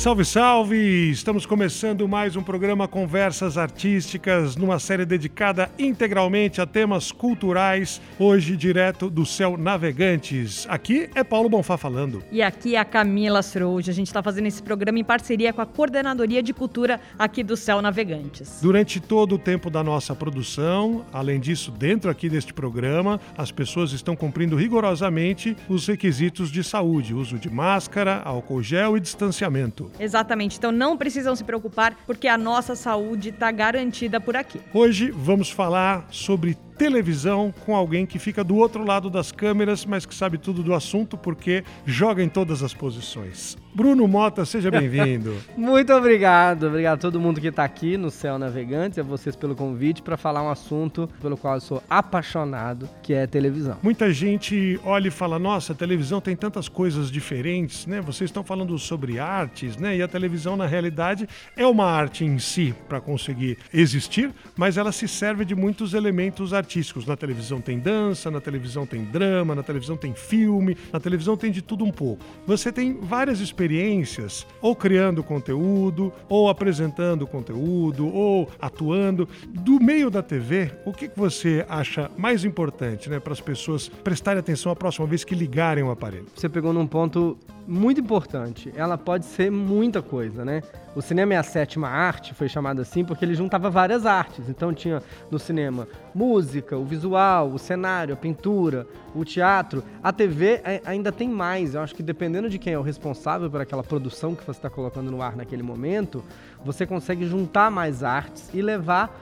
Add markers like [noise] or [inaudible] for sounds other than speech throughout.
Salve, salve! Estamos começando mais um programa Conversas Artísticas, numa série dedicada integralmente a temas culturais, hoje direto do Céu Navegantes. Aqui é Paulo Bonfá falando. E aqui é a Camila Srouge. A gente está fazendo esse programa em parceria com a Coordenadoria de Cultura aqui do Céu Navegantes. Durante todo o tempo da nossa produção, além disso, dentro aqui deste programa, as pessoas estão cumprindo rigorosamente os requisitos de saúde, uso de máscara, álcool gel e distanciamento. Exatamente. Então não precisam se preocupar, porque a nossa saúde está garantida por aqui. Hoje vamos falar sobre televisão com alguém que fica do outro lado das câmeras, mas que sabe tudo do assunto porque joga em todas as posições. Bruno Mota, seja bem-vindo. [laughs] Muito obrigado, obrigado a todo mundo que está aqui no Céu Navegante, a vocês pelo convite para falar um assunto pelo qual eu sou apaixonado, que é televisão. Muita gente olha e fala: "Nossa, a televisão tem tantas coisas diferentes, né? Vocês estão falando sobre artes, né? E a televisão na realidade é uma arte em si para conseguir existir, mas ela se serve de muitos elementos artísticos. Na televisão tem dança, na televisão tem drama, na televisão tem filme, na televisão tem de tudo um pouco. Você tem várias experiências, ou criando conteúdo, ou apresentando conteúdo, ou atuando. Do meio da TV, o que você acha mais importante né, para as pessoas prestarem atenção a próxima vez que ligarem o aparelho? Você pegou num ponto muito importante. Ela pode ser muita coisa, né? O cinema é a sétima arte, foi chamado assim porque ele juntava várias artes. Então tinha no cinema música, o visual, o cenário, a pintura, o teatro. A TV ainda tem mais. Eu acho que dependendo de quem é o responsável por aquela produção que você está colocando no ar naquele momento, você consegue juntar mais artes e levar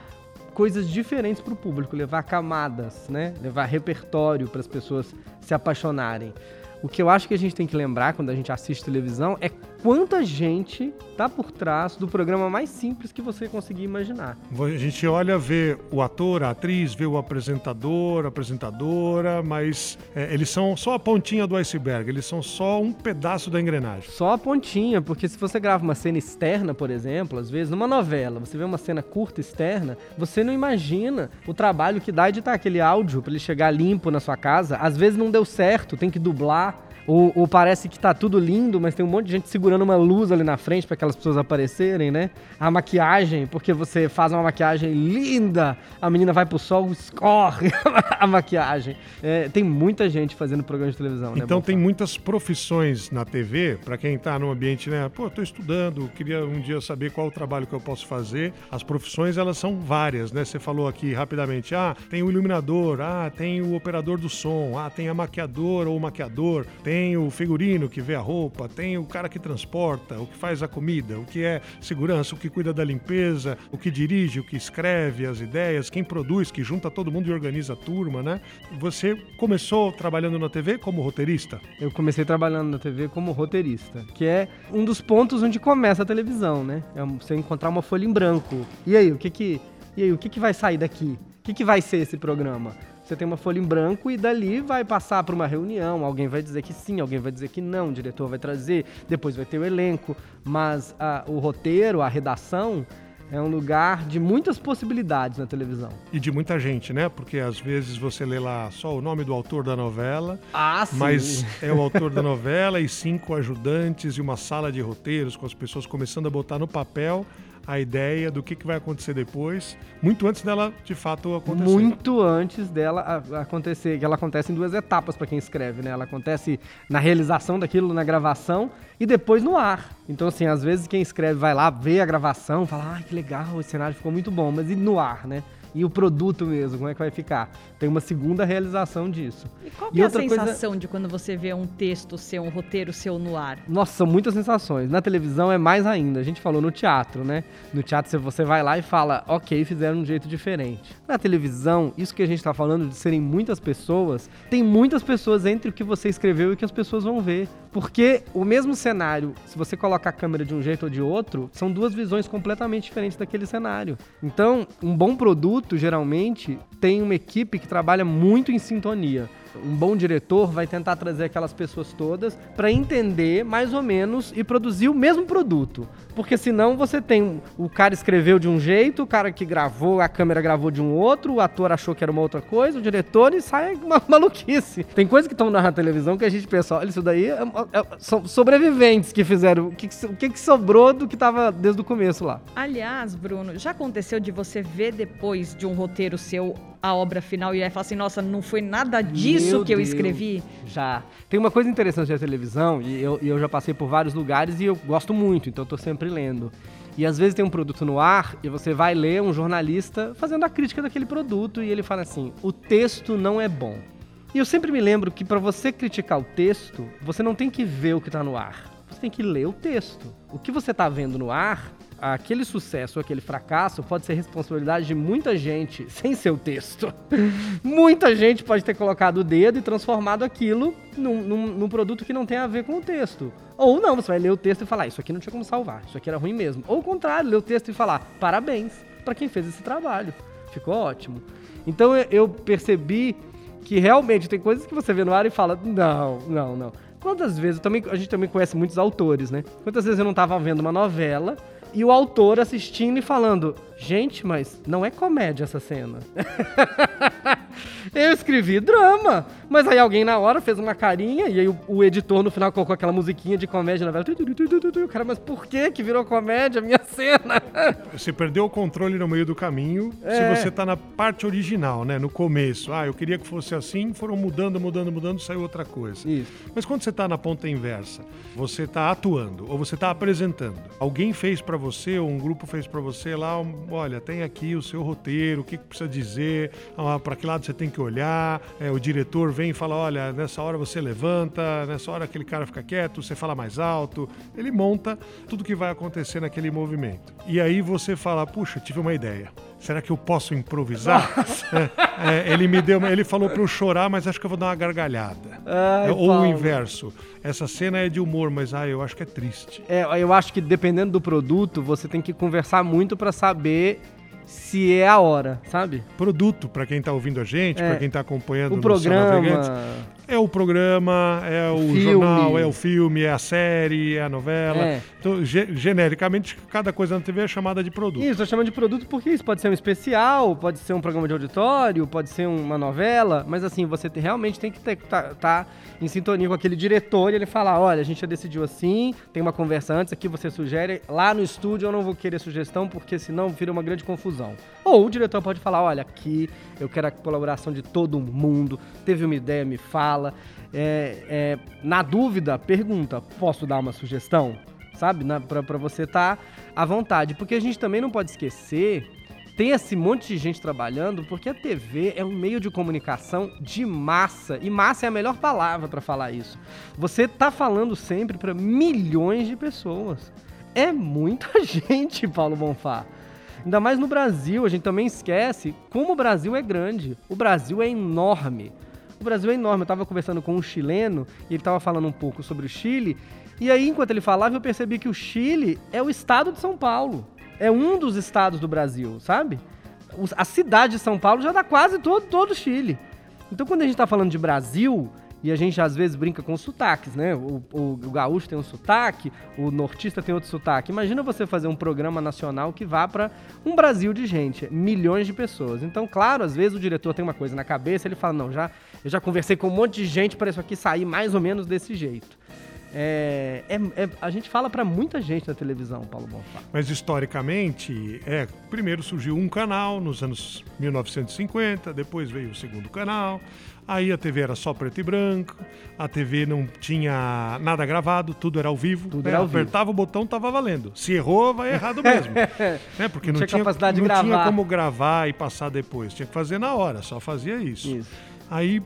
coisas diferentes para o público, levar camadas, né? Levar repertório para as pessoas se apaixonarem. O que eu acho que a gente tem que lembrar quando a gente assiste televisão é quanta gente tá por trás do programa mais simples que você conseguir imaginar. A gente olha, vê o ator, a atriz, vê o apresentador, a apresentadora, mas é, eles são só a pontinha do iceberg, eles são só um pedaço da engrenagem. Só a pontinha, porque se você grava uma cena externa, por exemplo, às vezes numa novela, você vê uma cena curta externa, você não imagina o trabalho que dá editar aquele áudio para ele chegar limpo na sua casa. Às vezes não deu certo, tem que dublar ou, ou, parece que tá tudo lindo, mas tem um monte de gente segurando uma luz ali na frente para aquelas pessoas aparecerem, né? A maquiagem, porque você faz uma maquiagem linda, a menina vai pro sol, escorre [laughs] a maquiagem. É, tem muita gente fazendo programa de televisão, né? Então tem muitas profissões na TV, para quem tá no ambiente, né? Pô, tô estudando, queria um dia saber qual o trabalho que eu posso fazer. As profissões, elas são várias, né? Você falou aqui rapidamente, ah, tem o iluminador, ah, tem o operador do som, ah, tem a maquiadora ou maquiador, tem tem o figurino que vê a roupa, tem o cara que transporta, o que faz a comida, o que é segurança, o que cuida da limpeza, o que dirige, o que escreve as ideias, quem produz, que junta todo mundo e organiza a turma, né? Você começou trabalhando na TV como roteirista? Eu comecei trabalhando na TV como roteirista, que é um dos pontos onde começa a televisão, né? É você encontrar uma folha em branco. E aí, o que que, e aí, o que, que vai sair daqui? O que, que vai ser esse programa? Você tem uma folha em branco e dali vai passar para uma reunião. Alguém vai dizer que sim, alguém vai dizer que não. O diretor vai trazer, depois vai ter o elenco. Mas a, o roteiro, a redação, é um lugar de muitas possibilidades na televisão. E de muita gente, né? Porque às vezes você lê lá só o nome do autor da novela. Ah, sim. Mas [laughs] é o autor da novela e cinco ajudantes e uma sala de roteiros com as pessoas começando a botar no papel a ideia do que, que vai acontecer depois, muito antes dela de fato acontecer. Muito antes dela acontecer, que ela acontece em duas etapas para quem escreve, né? Ela acontece na realização daquilo, na gravação e depois no ar. Então, assim, às vezes quem escreve vai lá, vê a gravação, fala, ah, que legal, o cenário ficou muito bom, mas e no ar, né? E o produto mesmo, como é que vai ficar? Tem uma segunda realização disso. E qual e é a sensação coisa... de quando você vê um texto seu, um roteiro seu no ar? Nossa, são muitas sensações. Na televisão é mais ainda. A gente falou no teatro, né? No teatro você vai lá e fala, ok, fizeram de um jeito diferente. Na televisão, isso que a gente está falando de serem muitas pessoas, tem muitas pessoas entre o que você escreveu e o que as pessoas vão ver. Porque o mesmo cenário, se você coloca a câmera de um jeito ou de outro, são duas visões completamente diferentes daquele cenário. Então, um bom produto, geralmente, tem uma equipe que trabalha muito em sintonia. Um bom diretor vai tentar trazer aquelas pessoas todas para entender mais ou menos e produzir o mesmo produto. Porque senão você tem o cara escreveu de um jeito, o cara que gravou, a câmera gravou de um outro, o ator achou que era uma outra coisa, o diretor e sai uma [laughs] maluquice. Tem coisas que estão na televisão que a gente pensa, olha, isso daí é, é, são sobreviventes que fizeram. O que, que, que sobrou do que estava desde o começo lá? Aliás, Bruno, já aconteceu de você ver depois de um roteiro seu a obra final e aí falar assim, nossa, não foi nada disso Meu que eu escrevi? Já. Tem uma coisa interessante da televisão, e eu, eu já passei por vários lugares e eu gosto muito, então eu tô sempre lendo. E às vezes tem um produto no ar e você vai ler um jornalista fazendo a crítica daquele produto e ele fala assim: o texto não é bom. E eu sempre me lembro que para você criticar o texto, você não tem que ver o que está no ar. Você tem que ler o texto. O que você está vendo no ar aquele sucesso ou aquele fracasso pode ser responsabilidade de muita gente [laughs] sem seu texto. muita gente pode ter colocado o dedo e transformado aquilo num, num, num, produto que não tem a ver com o texto. Ou não, você vai ler o texto e falar, isso aqui não tinha como salvar, isso aqui era ruim mesmo. Ou o contrário, ler o texto e falar, parabéns para quem fez esse trabalho. Ficou ótimo. Então eu percebi que realmente tem coisas que você vê no ar e fala, não, não, não. Quantas vezes, também, a gente também conhece muitos autores, né? Quantas vezes eu não estava vendo uma novela e o autor assistindo e falando: Gente, mas não é comédia essa cena. [laughs] eu escrevi drama. Mas aí alguém na hora fez uma carinha e aí o, o editor no final colocou aquela musiquinha de comédia na novela. Cara, mas por que que virou comédia a minha [laughs] cena? Você perdeu o controle no meio do caminho é. se você tá na parte original, né? No começo. Ah, eu queria que fosse assim, foram mudando, mudando, mudando, saiu outra coisa. Isso. Mas quando você tá na ponta inversa, você tá atuando ou você tá apresentando. Alguém fez para você, ou um grupo fez para você lá, olha, tem aqui o seu roteiro, o que, precisa dizer, ah, para que lado você tem que olhar, é, o diretor vem e fala: olha, nessa hora você levanta, nessa hora aquele cara fica quieto, você fala mais alto. Ele monta tudo que vai acontecer naquele movimento. E aí você fala: puxa, tive uma ideia. Será que eu posso improvisar? É, é, ele me deu, ele falou para eu chorar, mas acho que eu vou dar uma gargalhada. Ai, é, Ou Paulo. o inverso. Essa cena é de humor, mas ah, eu acho que é triste. É, eu acho que dependendo do produto, você tem que conversar muito para saber se é a hora, sabe? Produto, para quem tá ouvindo a gente, é. para quem tá acompanhando o programa. É o programa, é o filme. jornal, é o filme, é a série, é a novela. É. Então, ge genericamente, cada coisa na TV é chamada de produto. Isso, eu chamo de produto porque isso pode ser um especial, pode ser um programa de auditório, pode ser uma novela, mas assim, você realmente tem que estar tá, tá em sintonia com aquele diretor e ele falar, olha, a gente já decidiu assim, tem uma conversa antes, aqui você sugere, lá no estúdio eu não vou querer sugestão porque senão vira uma grande confusão. Ou o diretor pode falar, olha, aqui eu quero a colaboração de todo mundo, teve uma ideia, me fala, fala. É, é, na dúvida, pergunta: posso dar uma sugestão? Sabe? Para você estar tá à vontade. Porque a gente também não pode esquecer tem esse monte de gente trabalhando, porque a TV é um meio de comunicação de massa, e massa é a melhor palavra para falar isso. Você tá falando sempre para milhões de pessoas. É muita [laughs] gente, Paulo Bonfá. Ainda mais no Brasil, a gente também esquece como o Brasil é grande. O Brasil é enorme. O Brasil é enorme. Eu estava conversando com um chileno e ele estava falando um pouco sobre o Chile. E aí, enquanto ele falava, eu percebi que o Chile é o estado de São Paulo. É um dos estados do Brasil, sabe? A cidade de São Paulo já dá quase todo, todo o Chile. Então, quando a gente está falando de Brasil, e a gente às vezes brinca com sotaques, né? O, o, o, gaúcho tem um sotaque, o nortista tem outro sotaque. Imagina você fazer um programa nacional que vá para um Brasil de gente, milhões de pessoas. Então, claro, às vezes o diretor tem uma coisa na cabeça, ele fala: não, já, eu já conversei com um monte de gente para isso aqui sair mais ou menos desse jeito. É, é, é, a gente fala para muita gente na televisão, Paulo Bonfá. Mas historicamente, é, primeiro surgiu um canal nos anos 1950, depois veio o segundo canal, aí a TV era só preto e branco, a TV não tinha nada gravado, tudo era ao vivo. Tudo né? era ao Apertava vivo. o botão, tava valendo. Se errou, vai errado mesmo. [laughs] né? Porque não, não tinha, capacidade não tinha como gravar e passar depois, tinha que fazer na hora, só fazia isso. isso. Aí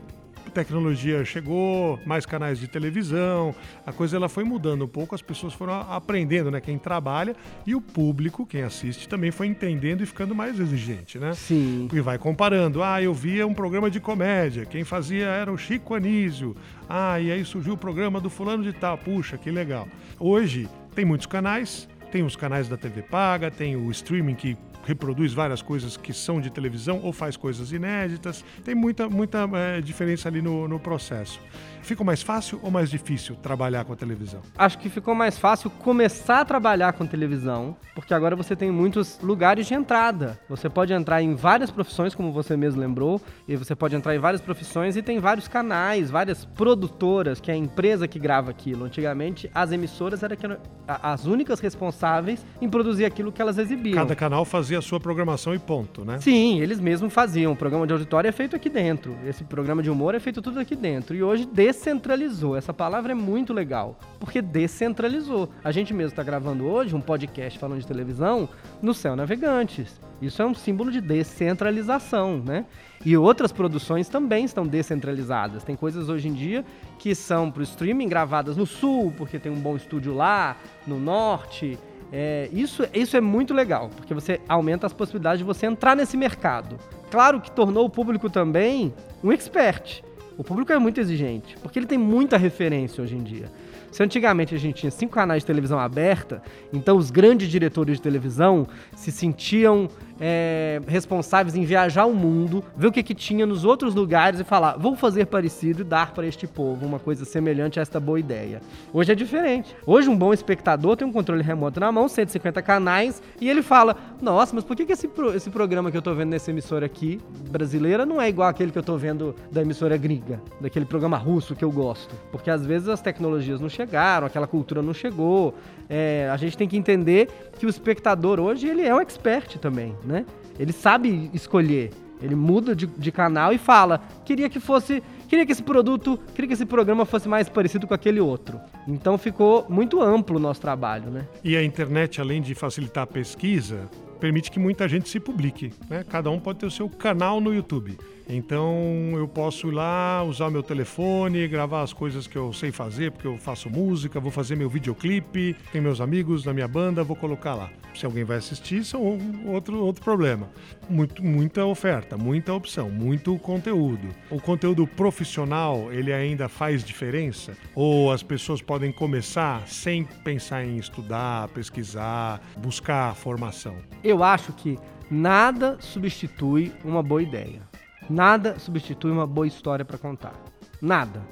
tecnologia chegou, mais canais de televisão, a coisa ela foi mudando um pouco, as pessoas foram aprendendo, né? Quem trabalha e o público, quem assiste, também foi entendendo e ficando mais exigente, né? Sim. E vai comparando. Ah, eu via um programa de comédia, quem fazia era o Chico Anísio. Ah, e aí surgiu o programa do fulano de tal. Puxa, que legal. Hoje tem muitos canais, tem os canais da TV paga, tem o streaming que reproduz várias coisas que são de televisão ou faz coisas inéditas. Tem muita, muita é, diferença ali no, no processo. Ficou mais fácil ou mais difícil trabalhar com a televisão? Acho que ficou mais fácil começar a trabalhar com televisão, porque agora você tem muitos lugares de entrada. Você pode entrar em várias profissões, como você mesmo lembrou, e você pode entrar em várias profissões e tem vários canais, várias produtoras, que é a empresa que grava aquilo. Antigamente, as emissoras eram as únicas responsáveis em produzir aquilo que elas exibiam. Cada canal fazia a sua programação e ponto, né? Sim, eles mesmos faziam. O programa de auditório é feito aqui dentro. Esse programa de humor é feito tudo aqui dentro. E hoje, descentralizou. Essa palavra é muito legal, porque descentralizou. A gente mesmo está gravando hoje um podcast falando de televisão no Céu Navegantes. Isso é um símbolo de descentralização, né? E outras produções também estão descentralizadas. Tem coisas hoje em dia que são para o streaming gravadas no sul, porque tem um bom estúdio lá, no norte. É, isso, isso é muito legal, porque você aumenta as possibilidades de você entrar nesse mercado. Claro que tornou o público também um expert. O público é muito exigente, porque ele tem muita referência hoje em dia. Se antigamente a gente tinha cinco canais de televisão aberta, então os grandes diretores de televisão se sentiam é, responsáveis em viajar o mundo, ver o que, que tinha nos outros lugares e falar, vou fazer parecido e dar para este povo uma coisa semelhante a esta boa ideia. Hoje é diferente. Hoje um bom espectador tem um controle remoto na mão, 150 canais, e ele fala, nossa, mas por que, que esse, pro, esse programa que eu tô vendo nessa emissora aqui, brasileira, não é igual aquele que eu tô vendo da emissora gringa, daquele programa russo que eu gosto? Porque às vezes as tecnologias não chegaram, aquela cultura não chegou, é, a gente tem que entender que o espectador hoje ele é um expert também, né? Ele sabe escolher. Ele muda de, de canal e fala: queria que fosse, queria que esse produto, queria que esse programa fosse mais parecido com aquele outro. Então ficou muito amplo o nosso trabalho, né? E a internet, além de facilitar a pesquisa, permite que muita gente se publique. Né? Cada um pode ter o seu canal no YouTube. Então eu posso ir lá, usar meu telefone, gravar as coisas que eu sei fazer, porque eu faço música, vou fazer meu videoclipe, tem meus amigos na minha banda, vou colocar lá. Se alguém vai assistir, isso é outro, outro problema. Muito, muita oferta, muita opção, muito conteúdo. O conteúdo profissional, ele ainda faz diferença? Ou as pessoas podem começar sem pensar em estudar, pesquisar, buscar formação? Eu acho que nada substitui uma boa ideia. Nada substitui uma boa história para contar. Nada.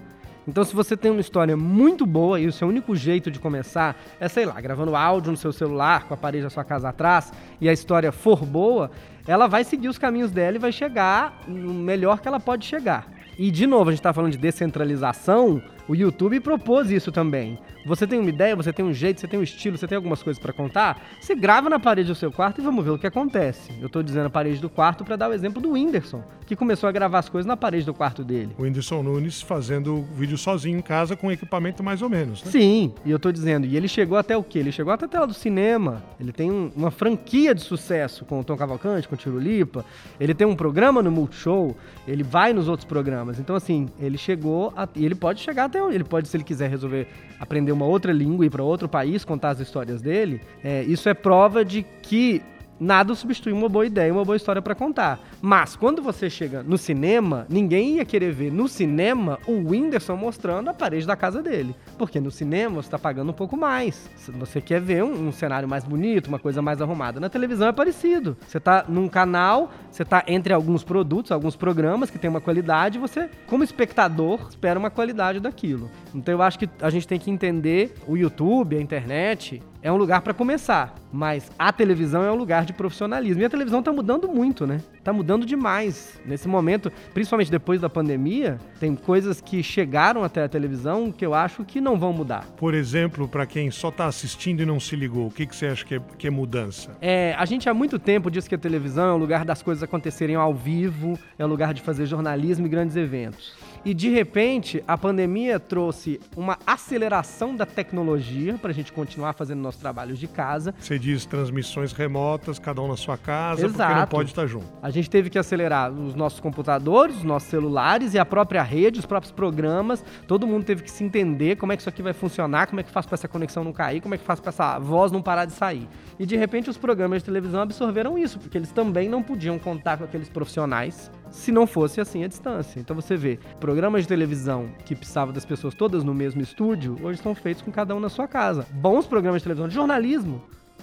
Então, se você tem uma história muito boa e o seu único jeito de começar é, sei lá, gravando áudio no seu celular com a parede da sua casa atrás e a história for boa, ela vai seguir os caminhos dela e vai chegar no melhor que ela pode chegar. E, de novo, a gente está falando de descentralização, o YouTube propôs isso também. Você tem uma ideia, você tem um jeito, você tem um estilo, você tem algumas coisas para contar, você grava na parede do seu quarto e vamos ver o que acontece. Eu estou dizendo a parede do quarto para dar o exemplo do Whindersson, que começou a gravar as coisas na parede do quarto dele. O Whindersson Nunes fazendo vídeo sozinho em casa com equipamento mais ou menos, né? Sim, e eu estou dizendo, e ele chegou até o quê? Ele chegou até a tela do cinema. Ele tem um, uma franquia de sucesso com o Tom Cavalcante, com o Tiro Lipa. Ele tem um programa no Multishow, ele vai nos outros programas. Então, assim, ele chegou a, e ele pode chegar até ele pode, se ele quiser resolver aprender uma outra língua e ir para outro país contar as histórias dele, é, isso é prova de que nada substitui uma boa ideia, uma boa história para contar. Mas quando você chega no cinema, ninguém ia querer ver no cinema o Whindersson mostrando a parede da casa dele. Porque no cinema você está pagando um pouco mais. Você quer ver um, um, cenário mais bonito, uma coisa mais arrumada. Na televisão é parecido. Você está num canal, você está entre alguns produtos, alguns programas que tem uma qualidade, você, como espectador, espera uma qualidade daquilo. Então eu acho que a gente tem que entender o YouTube, a internet, é um lugar para começar, mas a televisão é um lugar de profissionalismo. E a televisão está mudando muito, né? Está mudando demais. Nesse momento, principalmente depois da pandemia, tem coisas que chegaram até a televisão que eu acho que não vão mudar. Por exemplo, para quem só está assistindo e não se ligou, o que, que você acha que é, que é mudança? É, a gente há muito tempo diz que a televisão é um lugar das coisas acontecerem ao vivo, é um lugar de fazer jornalismo e grandes eventos. E de repente, a pandemia trouxe uma aceleração da tecnologia para a gente continuar fazendo nossos trabalhos de casa. Você diz transmissões remotas, cada um na sua casa, Exato. porque não pode estar junto. A gente teve que acelerar os nossos computadores, os nossos celulares e a própria rede, os próprios programas. Todo mundo teve que se entender como é que isso aqui vai funcionar, como é que faz para essa conexão não cair, como é que faz para essa voz não parar de sair. E de repente os programas de televisão absorveram isso, porque eles também não podiam contar com aqueles profissionais se não fosse assim a distância. Então você vê, programas de televisão que precisavam das pessoas todas no mesmo estúdio, hoje são feitos com cada um na sua casa. Bons programas de televisão de jornalismo.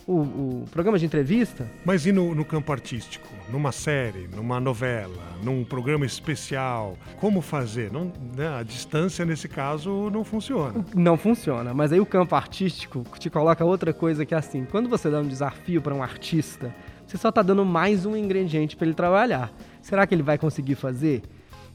o, o programa de entrevista. Mas e no, no campo artístico? Numa série, numa novela, num programa especial? Como fazer? Não, né, a distância, nesse caso, não funciona. Não funciona, mas aí o campo artístico te coloca outra coisa que é assim: quando você dá um desafio para um artista, você só está dando mais um ingrediente para ele trabalhar. Será que ele vai conseguir fazer?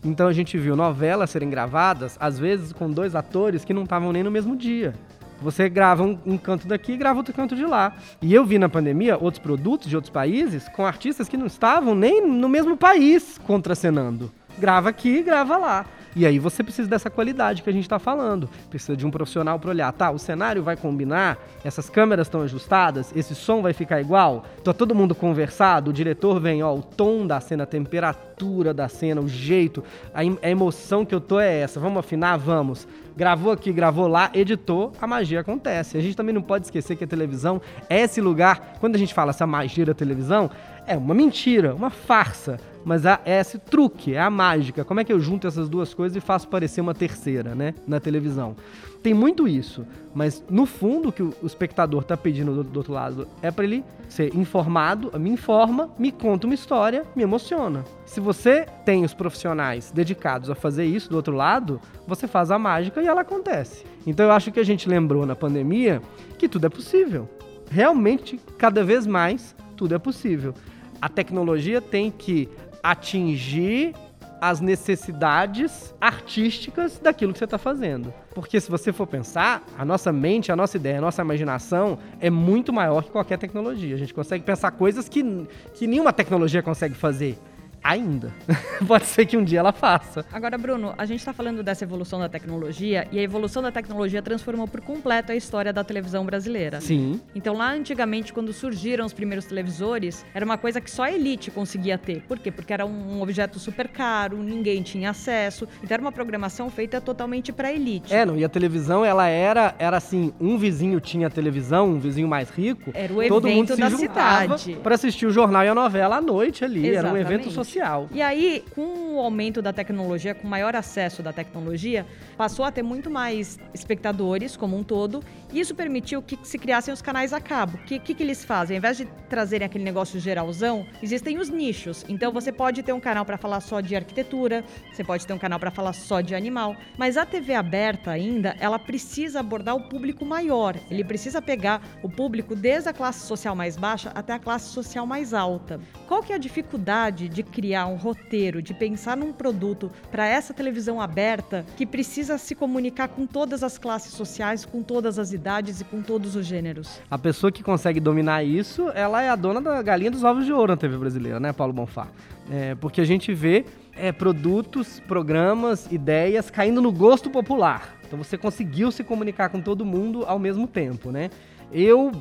Então a gente viu novelas serem gravadas, às vezes com dois atores que não estavam nem no mesmo dia. Você grava um, um, canto daqui e grava outro canto de lá. E eu vi na pandemia outros produtos de outros países com artistas que não estavam nem no mesmo país contracenando. Grava aqui, grava lá. E aí você precisa dessa qualidade que a gente está falando. Precisa de um profissional para olhar, tá, o cenário vai combinar, essas câmeras estão ajustadas, esse som vai ficar igual, tá todo mundo conversado, o diretor vem, ó, o tom da cena, a temperatura da cena, o jeito, a, a emoção que eu tô é essa, vamos afinar? Vamos. Gravou aqui, gravou lá, editou, a magia acontece. A gente também não pode esquecer que a televisão é esse lugar, quando a gente fala essa magia da televisão, é uma mentira, uma farsa mas é esse truque, é a mágica. Como é que eu junto essas duas coisas e faço parecer uma terceira, né, na televisão? Tem muito isso, mas no fundo o que o espectador está pedindo do, do, outro lado é para ele ser informado, me informa, me conta uma história, me emociona. Se você tem os profissionais dedicados a fazer isso do outro lado, você faz a mágica e ela acontece. Então eu acho que a gente lembrou na pandemia que tudo é possível. Realmente, cada vez mais, tudo é possível. A tecnologia tem que atingir as necessidades artísticas daquilo que você está fazendo. Porque se você for pensar, a nossa mente, a nossa ideia, a nossa imaginação é muito maior que qualquer tecnologia. A gente consegue pensar coisas que, que nenhuma tecnologia consegue fazer. Ainda. [laughs] Pode ser que um dia ela faça. Agora, Bruno, a gente está falando dessa evolução da tecnologia e a evolução da tecnologia transformou por completo a história da televisão brasileira. Sim. Então, lá antigamente, quando surgiram os primeiros televisores, era uma coisa que só a elite conseguia ter. Por quê? Porque era um objeto super caro, ninguém tinha acesso. Então, era uma programação feita totalmente para a elite. É, não, e a televisão, ela era, era assim: um vizinho tinha televisão, um vizinho mais rico. Era o todo evento mundo se da cidade. Para assistir o jornal e a novela à noite ali. Exatamente. Era um evento social E aí, com o aumento da tecnologia, com o maior acesso da tecnologia, passou a ter muito mais espectadores como um todo, e isso permitiu que se criassem os canais a cabo. O que, que, que eles fazem? Ao invés de trazerem aquele negócio geralzão, existem os nichos. Então você pode ter um canal para falar só de arquitetura, você pode ter um canal para falar só de animal, mas a TV aberta ainda, ela precisa abordar o público maior. Ele precisa pegar o público desde a classe social mais baixa até a classe social mais alta. Qual que é a dificuldade de criar criar um roteiro, de pensar num produto para essa televisão aberta que precisa se comunicar com todas as classes sociais, com todas as idades e com todos os gêneros. A pessoa que consegue dominar isso, ela é a dona da galinha dos ovos de ouro na TV brasileira, né, Paulo Bonfá? É, porque a gente vê é, produtos, programas, ideias caindo no gosto popular. Então você conseguiu se comunicar com todo mundo ao mesmo tempo, né? Eu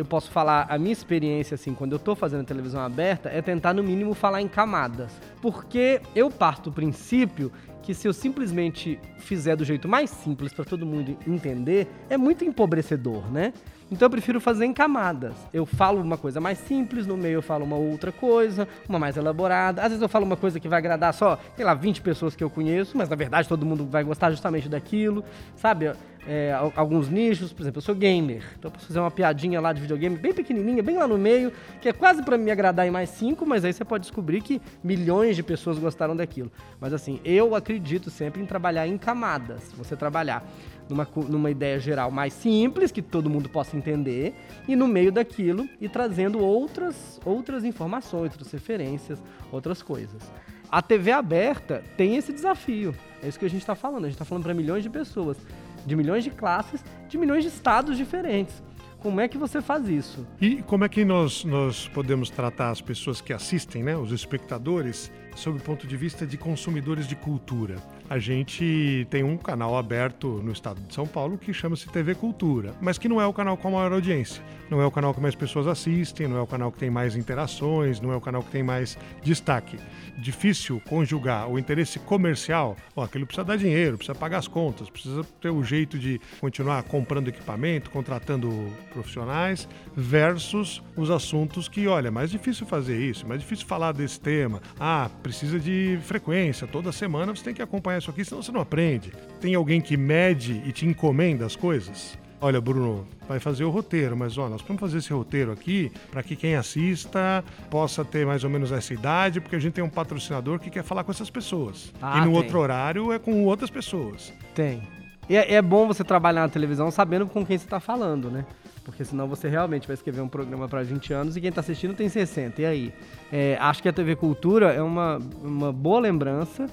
eu posso falar a minha experiência assim, quando eu tô fazendo televisão aberta, é tentar no mínimo falar em camadas. Porque eu parto do princípio que se eu simplesmente fizer do jeito mais simples para todo mundo entender, é muito empobrecedor, né? Então eu prefiro fazer em camadas. Eu falo uma coisa mais simples, no meio eu falo uma outra coisa, uma mais elaborada. Às vezes eu falo uma coisa que vai agradar só, sei lá, 20 pessoas que eu conheço, mas na verdade todo mundo vai gostar justamente daquilo, sabe? É, alguns nichos, por exemplo, eu sou gamer, então eu posso fazer uma piadinha lá de videogame bem pequenininha, bem lá no meio, que é quase para me agradar em mais cinco, mas aí você pode descobrir que milhões de pessoas gostaram daquilo. Mas assim, eu acredito sempre em trabalhar em camadas. Você trabalhar numa, numa ideia geral mais simples, que todo mundo possa entender, e no meio daquilo e trazendo outras, outras informações, outras referências, outras coisas. A TV aberta tem esse desafio. É isso que a gente está falando. A gente está falando para milhões de pessoas, de milhões de classes, de milhões de estados diferentes. Como é que você faz isso? E como é que nós, nós podemos tratar as pessoas que assistem, né, os espectadores, sob o ponto de vista de consumidores de cultura? A gente tem um canal aberto no estado de São Paulo que chama-se TV Cultura, mas que não é o canal com a maior audiência. Não é o canal que mais pessoas assistem, não é o canal que tem mais interações, não é o canal que tem mais destaque. Difícil conjugar o interesse comercial, ó, aquilo precisa dar dinheiro, precisa pagar as contas, precisa ter o um jeito de continuar comprando equipamento, contratando profissionais, versus os assuntos que, olha, é mais difícil fazer isso, é mais difícil falar desse tema. Ah, precisa de frequência, toda semana você tem que acompanhar isso aqui, senão você não aprende. Tem alguém que mede e te encomenda as coisas? Olha, Bruno, vai fazer o roteiro, mas ó, nós vamos fazer esse roteiro aqui para que quem assista possa ter mais ou menos essa idade, porque a gente tem um patrocinador que quer falar com essas pessoas. Ah, e no tem. outro horário é com outras pessoas. Tem. E é, é bom você trabalhar na televisão sabendo com quem você está falando, né? Porque senão você realmente vai escrever um programa para 20 anos e quem está assistindo tem 60. E aí? É, acho que a TV Cultura é uma, uma boa lembrança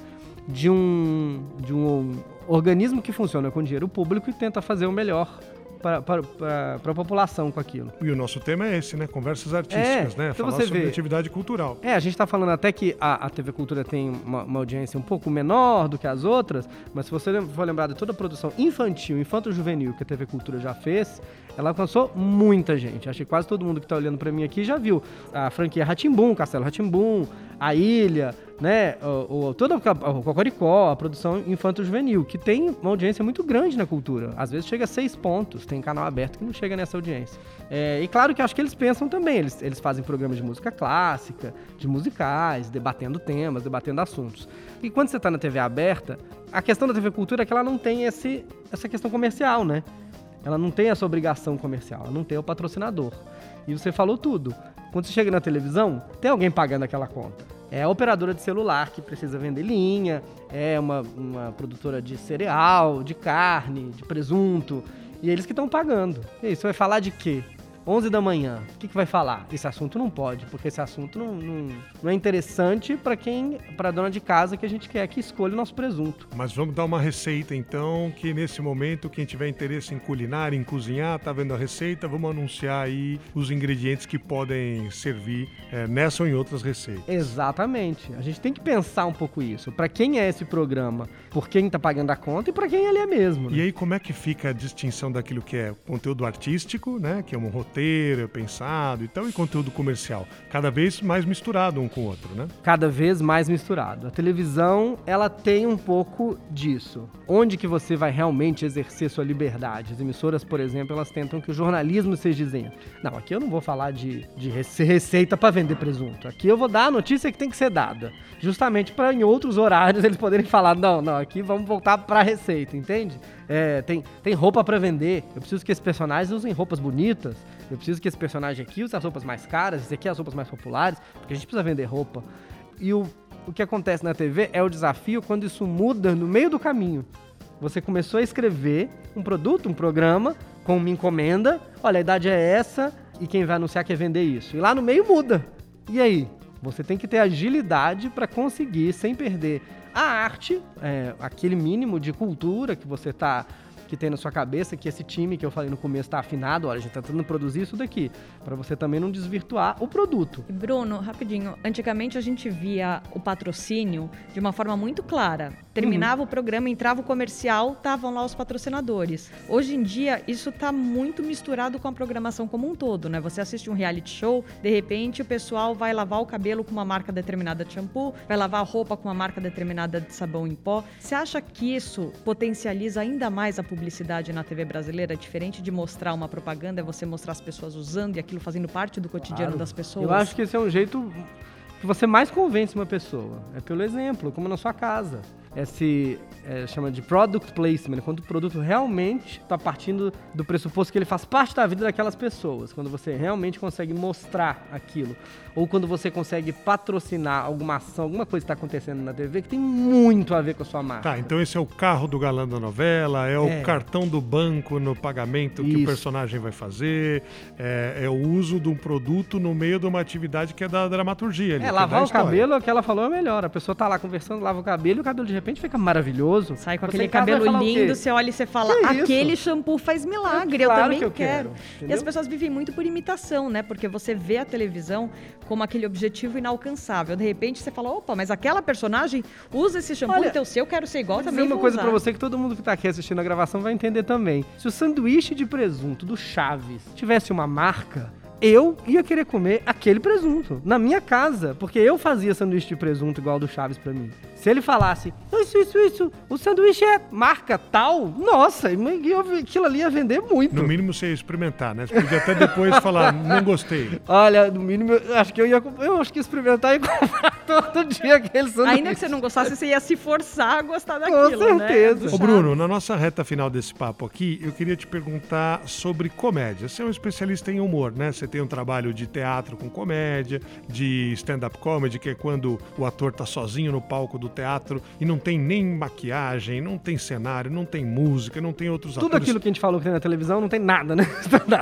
de um, de um organismo que funciona com dinheiro público e tenta fazer o melhor para a população com aquilo. E o nosso tema é esse, né? Conversas artísticas, É, né? então Falar você sobre vê. atividade cultural. É, a gente tá falando até que a, a TV Cultura tem uma, uma audiência um pouco menor do que as outras, mas se você for lembrar de toda a produção infantil, infanto-juvenil que a TV Cultura já fez, ela alcançou muita gente. Acho que quase todo mundo que tá olhando pra mim aqui já viu a franquia Ratimbum, Castelo Ratimbum, a Ilha, né, o, o, toda a, o Cocoricó, a produção infanto-juvenil, que tem uma audiência muito grande na cultura. Às vezes chega a seis pontos, tem canal aberto que não chega nessa audiência. É, e claro que acho que eles pensam também, eles, eles fazem programas de música clássica, de musicais, debatendo temas, debatendo assuntos. E quando você está na TV aberta, a questão da TV Cultura é que ela não tem esse, essa questão comercial, né? Ela não tem essa obrigação comercial, ela não tem o patrocinador. E você falou tudo. Quando você chega na televisão, tem alguém pagando aquela conta. É a operadora de celular que precisa vender linha, é uma, uma produtora de cereal, de carne, de presunto, e eles que estão pagando. E aí, você vai falar de quê? 11 da manhã, o que, que vai falar? Esse assunto não pode, porque esse assunto não, não, não é interessante para quem, para dona de casa que a gente quer que escolha o nosso presunto. Mas vamos dar uma receita então, que nesse momento, quem tiver interesse em culinária, em cozinhar, tá vendo a receita, vamos anunciar aí os ingredientes que podem servir eh, nessa ou em outras receitas. Exatamente. A gente tem que pensar um pouco isso. Para quem é esse programa? Por quem tá pagando a conta e para quem ele é mesmo. né? E aí, como é que fica a distinção daquilo que é conteúdo artístico, né? Que é um roteiro, é pensado e tal, e conteúdo comercial? Cada vez mais misturado um com o outro, né? cada vez mais misturado. A televisão, ela tem um pouco disso. Onde que você vai realmente exercer sua liberdade? As emissoras, por exemplo, elas tentam que o jornalismo seja isento. Não, aqui eu não vou falar de, de rece- receita para vender presunto. Aqui eu vou dar a notícia que tem que ser dada. Justamente para em outros horários [laughs] eles poderem falar, não, não, aqui vamos voltar para receita, entende? É, tem, tem roupa para vender. Eu preciso que esses personagens usem roupas bonitas. Eu preciso que esse personagem aqui use as roupas mais caras, esse aqui as roupas mais populares, porque a gente precisa vender roupa. E o, o que acontece na TV é o desafio quando isso muda no meio do caminho. Você começou a escrever um produto, um programa, com uma encomenda. Olha, a idade é essa e quem vai anunciar quer vender isso. E lá no meio muda. E aí? Você tem que ter agilidade para conseguir, sem perder a arte, é, aquele mínimo de cultura que você tá que tem na sua cabeça, que esse time que eu falei no começo está afinado, olha, a gente está tentando produzir isso daqui, para você também não desvirtuar o produto. Bruno, rapidinho. Antigamente a gente via o patrocínio de uma forma muito clara. Terminava o programa, entrava o comercial, estavam lá os patrocinadores. Hoje em dia, isso está muito misturado com a programação como um todo, né? Você assiste um reality show, de repente o pessoal vai lavar o cabelo com uma marca determinada de shampoo, vai lavar a roupa com uma marca determinada de sabão em pó. Você acha que isso potencializa ainda mais a publicidade na TV brasileira? Diferente de mostrar uma propaganda, é você mostrar as pessoas usando e aquilo fazendo parte do cotidiano Claro. das pessoas? Eu acho que esse é um jeito que você mais convence uma pessoa. É pelo exemplo, como na sua casa. Esse é, chama de product placement, quando o produto realmente está partindo do pressuposto que ele faz parte da vida daquelas pessoas. Quando você realmente consegue mostrar aquilo. Ou quando você consegue patrocinar alguma ação, alguma coisa que está acontecendo na TV que tem muito a ver com a sua marca. Tá, então esse é o carro do galã da novela, é, É. o cartão do banco no pagamento que o Isso. personagem vai fazer, é, é o uso de um produto no meio de uma atividade que é da dramaturgia. ali, É, da lavar o cabelo, é o que ela falou é melhor. A pessoa tá lá conversando, lava o cabelo e o cabelo de repente fica maravilhoso. Sai com Você aquele cabelo lindo, você olha e você fala, isso? aquele shampoo faz milagre, eu Claro também que eu quero. quero, E as pessoas vivem muito por imitação, né? Porque você vê a televisão como aquele objetivo inalcançável. De repente você fala, opa, mas aquela personagem usa esse shampoo, Olha, então se eu quero ser igual, também uma vou coisa pra você que todo mundo que tá aqui assistindo a gravação vai entender também. Se o sanduíche de presunto do Chaves tivesse uma marca, eu ia querer comer aquele presunto na minha casa, porque eu fazia sanduíche de presunto igual do Chaves pra mim. Se ele falasse, isso, isso, isso, o sanduíche é marca tal, nossa, aquilo ali ia vender muito. No mínimo você ia experimentar, né? Você podia até depois falar, não gostei. Olha, no mínimo, eu acho que eu ia, eu acho que experimentar e [laughs] comprar. [laughs] todo dia aquele sanduíche. Ainda que você não gostasse, você ia se forçar a gostar daquilo, né? certeza. Do Ô Bruno, na nossa reta final desse papo aqui, eu queria te perguntar sobre comédia. Você é um especialista em humor, né? Você tem um trabalho de teatro com comédia, de stand-up comedy, que é quando o ator tá sozinho no palco do teatro e não tem nem maquiagem, não tem cenário, não tem música, não tem outros Tudo atores. aquilo que a gente falou que tem na televisão não tem nada, né? [laughs]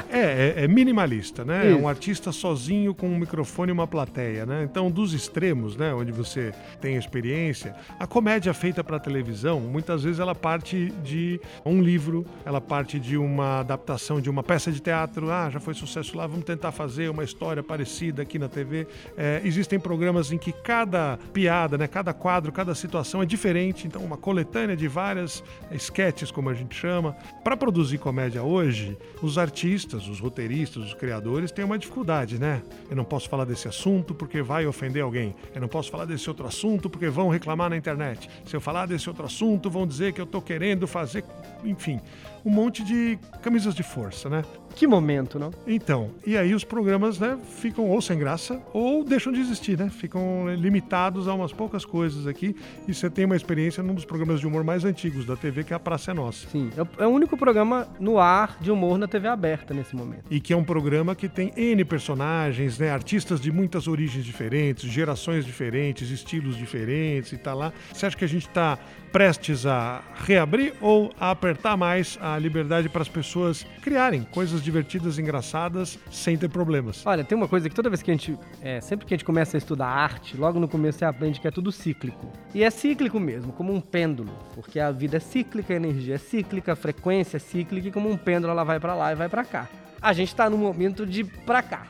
É, é, é minimalista, né? É Isso. um artista sozinho com um microfone e uma plateia, né? Então, dos extremos, né, onde você tem experiência, a comédia feita para televisão, muitas vezes ela parte de um livro, ela parte de uma adaptação de uma peça de teatro. Ah, já foi sucesso lá, vamos tentar fazer uma história parecida aqui na TV. É, existem programas em que cada piada, né, cada quadro, cada situação é diferente. Então, uma coletânea de várias sketches, como a gente chama. Para produzir comédia hoje, os artistas, os roteiristas, os criadores têm uma dificuldade, né? Eu não posso falar desse assunto porque vai ofender alguém. Eu não posso falar desse outro assunto porque vão reclamar na internet. Se eu falar desse outro assunto, vão dizer que eu tô querendo fazer, enfim, um monte de camisas de força, né? Que momento, não? Então, e aí os programas, né, ficam ou sem graça ou deixam de existir, né? Ficam limitados a umas poucas coisas aqui. E você tem uma experiência num dos programas de humor mais antigos da TV, que é a Praça é Nossa. Sim, é o- é único programa no ar de humor na TV aberta nesse momento. E que é um programa que tem N personagens, né? Artistas de muitas origens diferentes, gerações diferentes, estilos diferentes e tá lá. Você acha que a gente tá prestes a reabrir ou a apertar mais a liberdade para as pessoas criarem coisas divertidas, engraçadas, sem ter problemas? Olha, tem uma coisa que toda vez que a gente. é, sempre que a gente começa a estudar arte, logo no começo você aprende que é tudo cíclico. E é cíclico mesmo, como um pêndulo. Porque a vida é cíclica, a energia é cíclica, a frequência é cíclica, e como um pêndulo ela vai pra lá e vai pra cá. A gente tá no momento de pra cá.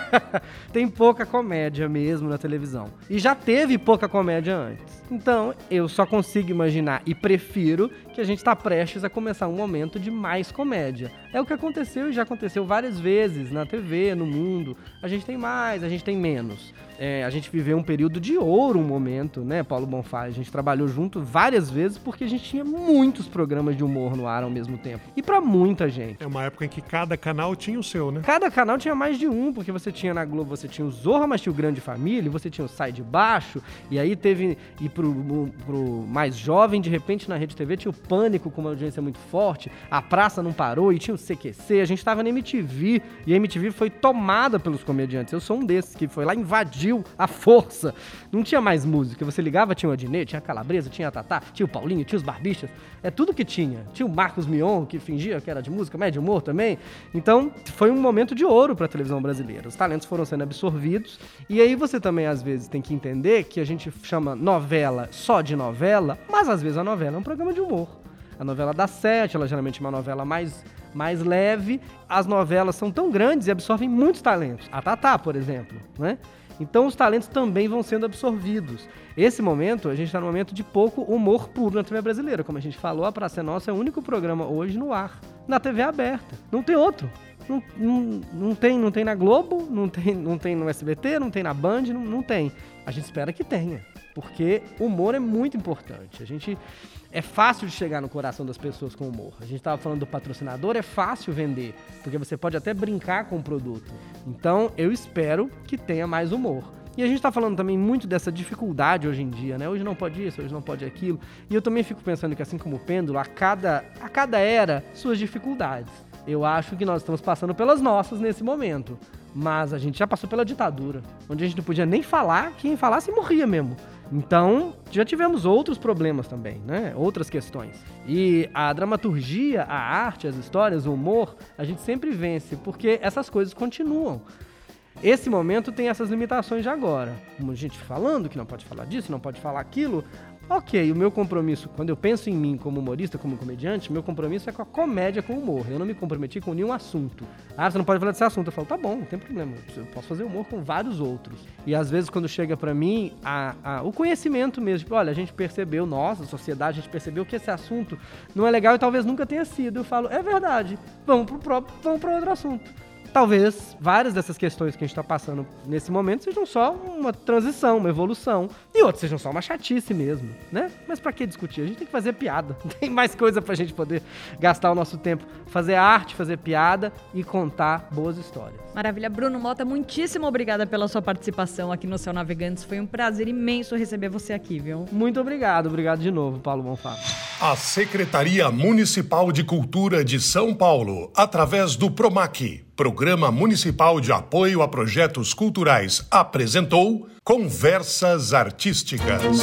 [laughs] tem pouca comédia mesmo na televisão. E já teve pouca comédia antes. Então, eu só consigo imaginar e prefiro que a gente está prestes a começar um momento de mais comédia. É o que aconteceu e já aconteceu várias vezes na TV, no mundo. A gente tem mais, a gente tem menos. É, a gente viveu um período de ouro, um momento, né, Paulo Bonfá? A gente trabalhou junto várias vezes porque a gente tinha muitos programas de humor no ar ao mesmo tempo. E pra muita gente. É uma época em que cada canal tinha o seu, né? Cada canal tinha mais de um, porque você tinha na Globo, você tinha o Zorra, mas tinha o Grande Família, você tinha o Sai de Baixo, e aí teve, e pro, pro mais jovem, de repente na Rede TV tinha o Pânico com uma audiência muito forte, a Praça não parou, e tinha o CQC, a gente tava na MTV, e a MTV foi tomada pelos comediantes, eu sou um desses, que foi lá, a força, não tinha mais música, você ligava, tinha o Adnet, tinha a Calabresa, tinha a Tatá, tinha o Paulinho, tinha os Barbichas, é tudo que tinha, tinha o Marcos Mion, que fingia que era de música, médio humor também, então foi um momento de ouro para a televisão brasileira. Os talentos foram sendo absorvidos. E aí você também, às vezes, tem que entender que a gente chama novela só de novela, mas às vezes a novela é um programa de humor. A novela dá sete, ela geralmente é uma novela mais, mais leve. As novelas são tão grandes e absorvem muitos talentos. A Tatá, por exemplo, né? Então os talentos também vão sendo absorvidos. Esse momento, a gente está no momento de pouco humor puro na TV brasileira. Como a gente falou, a Praça é Nossa é o único programa hoje no ar, na TV aberta. Não tem outro. Não, não, não tem, não tem na Globo, não tem, não tem no SBT, não tem na Band, não, não tem. A gente espera que tenha, porque humor é muito importante. A gente é fácil de chegar no coração das pessoas com humor. A gente estava falando do patrocinador, é fácil vender, porque você pode até brincar com o produto. Então, eu espero que tenha mais humor. E a gente tá falando também muito dessa dificuldade hoje em dia, né? Hoje não pode isso, hoje não pode aquilo. E eu também fico pensando que assim como o pêndulo, a cada, a cada era, suas dificuldades. Eu acho que nós estamos passando pelas nossas nesse momento. Mas a gente já passou pela ditadura, onde a gente não podia nem falar, quem falasse morria mesmo. Então, já tivemos outros problemas também, né? Outras questões. E a dramaturgia, a arte, as histórias, o humor, a gente sempre vence, porque essas coisas continuam. Esse momento tem essas limitações de agora. Como a gente falando que não pode falar disso, não pode falar aquilo. Ok, o meu compromisso, quando eu penso em mim como humorista, como comediante, meu compromisso é com a comédia com o humor. Eu não me comprometi com nenhum assunto. Ah, você não pode falar desse assunto. Eu falo, tá bom, não tem problema. Eu posso fazer humor com vários outros. E às vezes, quando chega pra mim, a, a- o conhecimento mesmo, tipo, olha, a gente percebeu, nós, a sociedade, a gente percebeu que esse assunto não é legal e talvez nunca tenha sido. Eu falo, é verdade, vamos próprio, vamos para outro assunto. Talvez várias dessas questões que a gente está passando nesse momento sejam só uma transição, uma evolução, e outras sejam só uma chatice mesmo, né? Mas para que discutir? A gente tem que fazer piada. [laughs] Tem mais coisa para a gente poder gastar o nosso tempo, fazer arte, fazer piada e contar boas histórias. Maravilha. Bruno Mota, muitíssimo obrigada pela sua participação aqui no Céu Navegantes. Foi um prazer imenso receber você aqui, viu? Muito obrigado. Obrigado de novo, Paulo Bonfá. A Secretaria Municipal de Cultura de São Paulo, através do PROMAC, Programa Municipal de Apoio a Projetos Culturais, apresentou Conversas Artísticas.